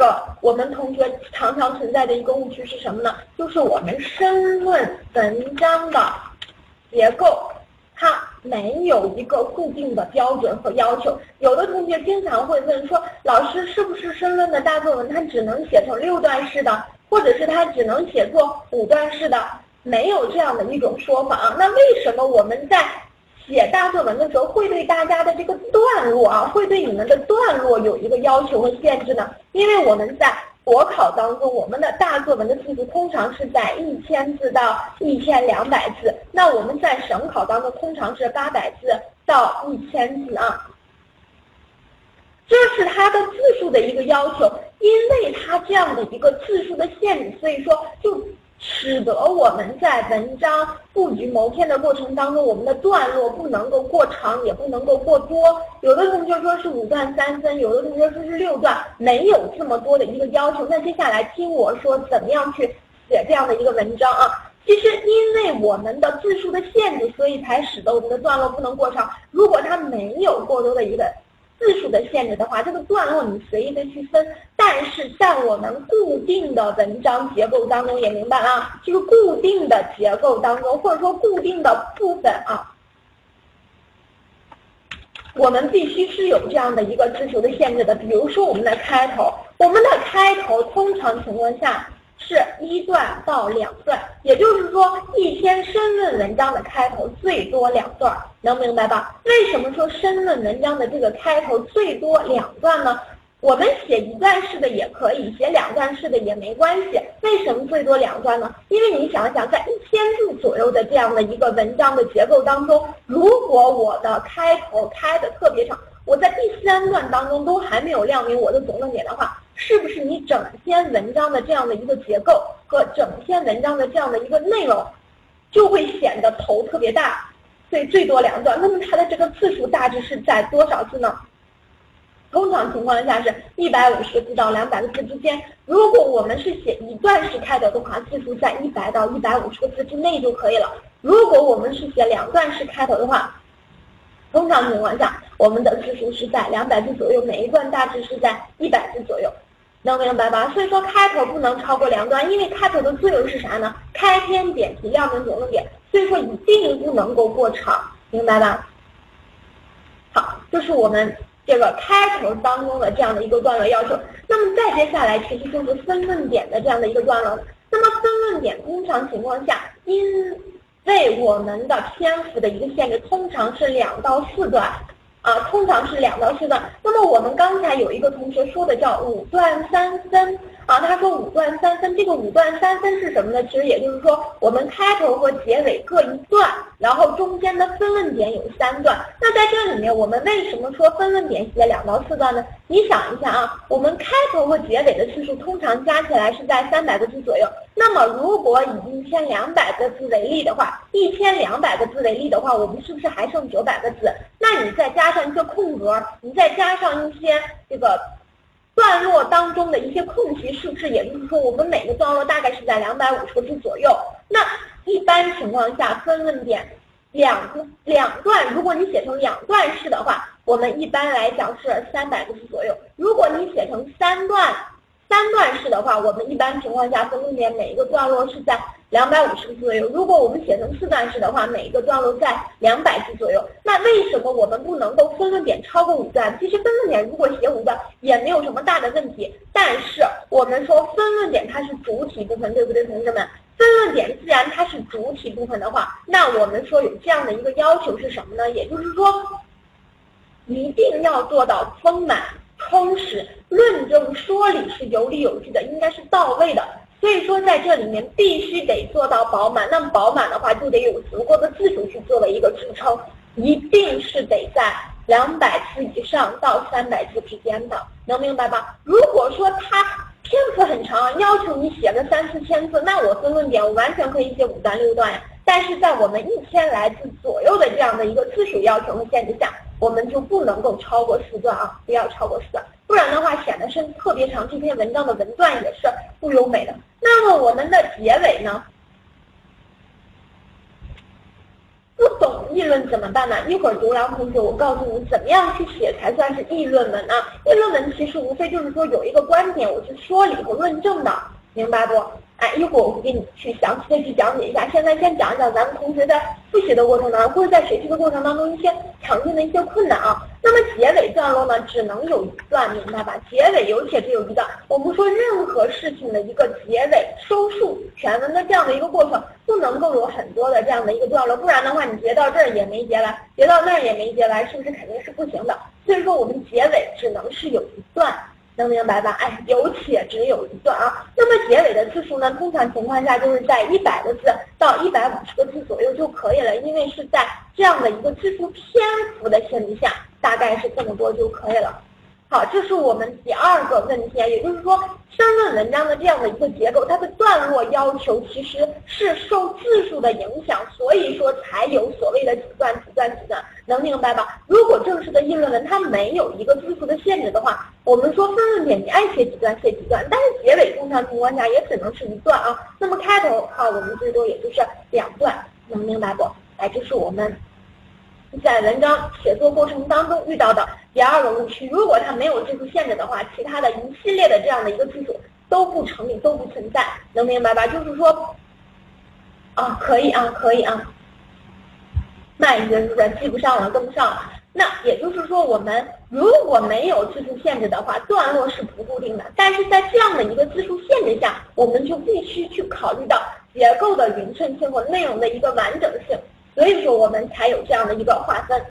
个我们同学常常存在的一个误区是什么呢？就是我们申论文章的结构，它没有一个固定的标准和要求。有的同学经常会问说，老师是不是申论的大作文它只能写成六段式的，或者是它只能写作五段式的？没有这样的一种说法啊。那为什么我们在写大作文的时候，会对大家的这个段落啊，会对你们的段落有一个要求和限制呢？因为我们在国考当中，我们的大作文的字数通常是在一千字到一千两百字，那我们在省考当中通常是八百字到一千字啊。这是它的字数的一个要求，因为它这样的一个字数的限制，所以说就。使得我们在文章布局谋篇的过程当中，我们的段落不能够过长，也不能够过多。有的同学说是五段三分，有的同学说是六段，没有这么多的一个要求。那接下来听我说怎么样去写这样的一个文章啊？其实因为我们的字数的限制，所以才使得我们的段落不能过长。如果它没有过多的一个。字数的限制的话，这个段落你随意的去分，但是在我们固定的文章结构当中，也明白啊，就是固定的结构当中，或者说固定的部分啊，我们必须是有这样的一个字数的限制的。比如说我们的开头，我们的开头通常情况下。是一段到两段，也就是说，一篇申论文章的开头最多两段，能明白吧？为什么说申论文章的这个开头最多两段呢？我们写一段式的也可以，写两段式的也没关系。为什么最多两段呢？因为你想想，在一千字左右的这样的一个文章的结构当中，如果我的开头开的特别长，我在第三段当中都还没有亮明我的总论点的话。是不是你整篇文章的这样的一个结构和整篇文章的这样的一个内容，就会显得头特别大，所以最多两段。那么它的这个字数大致是在多少字呢？通常情况下是一百五十个字到两百个字之间。如果我们是写一段式开头的话，字数在一百到一百五十个字之内就可以了。如果我们是写两段式开头的话，通常情况下我们的字数是在两百字左右，每一段大致是在一百字左右。能明白吧？所以说开头不能超过两段，因为开头的作用是啥呢？开篇点题，亮明总论点，所以说一定不能够过长，明白吧？好，这是我们这个开头当中的这样的一个段落要求。那么再接下来其实就是分论点的这样的一个段落。那么分论点通常情况下，因为我们的篇幅的一个限制，通常是两到四段。啊，通常是两到四段。那么我们刚才有一个同学说的叫五段三分啊，他说五段三分，这个五段三分是什么呢？其实也就是说，我们开头和结尾各一段，然后中间的分论点有三段。那在这里面，我们为什么说分论点写两到四段呢？你想一下啊，我们开头和结尾的次数通常加起来是在三百个字左右。那么如果以一千两百个字为例的话，一千两百个字为例的话，我们是不是还剩九百个字？那你再加上一个空格，你再加上一些这个段落当中的一些空隙，是不是也就是说，我们每个段落大概是在两百五十个字左右？那一般情况下，分论点两个两段，如果你写成两段式的话，我们一般来讲是三百个字左右。如果你写成三段。三段式的话，我们一般情况下分论点每一个段落是在两百五十字左右。如果我们写成四段式的话，每一个段落在两百字左右。那为什么我们不能够分论点超过五段？其实分论点如果写五段也没有什么大的问题。但是我们说分论点它是主体部分，对不对，同学们？分论点既然它是主体部分的话，那我们说有这样的一个要求是什么呢？也就是说，一定要做到丰满。充实论证说理是有理有据的，应该是到位的。所以说在这里面必须得做到饱满。那么饱满的话，就得有足够的字数去作为一个支撑，一定是得在两百字以上到三百字之间的，能明白吧？如果说它篇幅很长，要求你写个三四千字，那我分论点我完全可以写五段六段呀。但是在我们一千来字左右的这样的一个字数要求和限制下。我们就不能够超过四段啊，不要超过四段，不然的话显得是特别长，这篇文章的文段也是不优美的。那么我们的结尾呢？不懂议论怎么办呢？一会儿读完同学我告诉你怎么样去写才算是议论文呢？议论文其实无非就是说有一个观点，我去说理和论证的，明白不？哎，一会儿我会给你去详细的去讲解一下。现在先讲一讲咱们同学在复习的过程当中，或者在学习的过程当中一些常见的一些困难啊。那么结尾段落呢，只能有一段，明白吧？结尾有且只有一段。我们说任何事情的一个结尾收束全文的这样的一个过程，不能够有很多的这样的一个段落，不然的话，你结到这儿也没结完，结到那儿也没结完，是不是肯定是不行的？所以说，我们结尾只能是有一段。能明白吧？哎，有且只有一段啊。那么结尾的字数呢？通常情况下就是在一百个字到一百五十个字左右就可以了，因为是在这样的一个字数篇幅的前提下，大概是这么多就可以了。好，这是我们第二个问题啊，也就是说，申论文章的这样的一个结构，它的段落要求其实是受字数的影响，所以说才有所谓的几段几段几段，能明白吧？如果正式的议论文它没有一个字数的限制的话，我们说分论点你爱写几段写几段，但是结尾通常情况下也只能是一段啊。那么开头啊，我们最多也就是两段，能明白不？哎，这是我们。在文章写作过程当中遇到的第二个误区，如果它没有字数限制的话，其他的一系列的这样的一个字数都不成立，都不存在，能明白吧？就是说，啊，可以啊，可以啊，慢一些是不是？记不上了，跟不上了。那也就是说，我们如果没有字数限制的话，段落是不固定的。但是在这样的一个字数限制下，我们就必须去考虑到结构的匀称性和内容的一个完整性。所以说，我们才有这样的一个划分。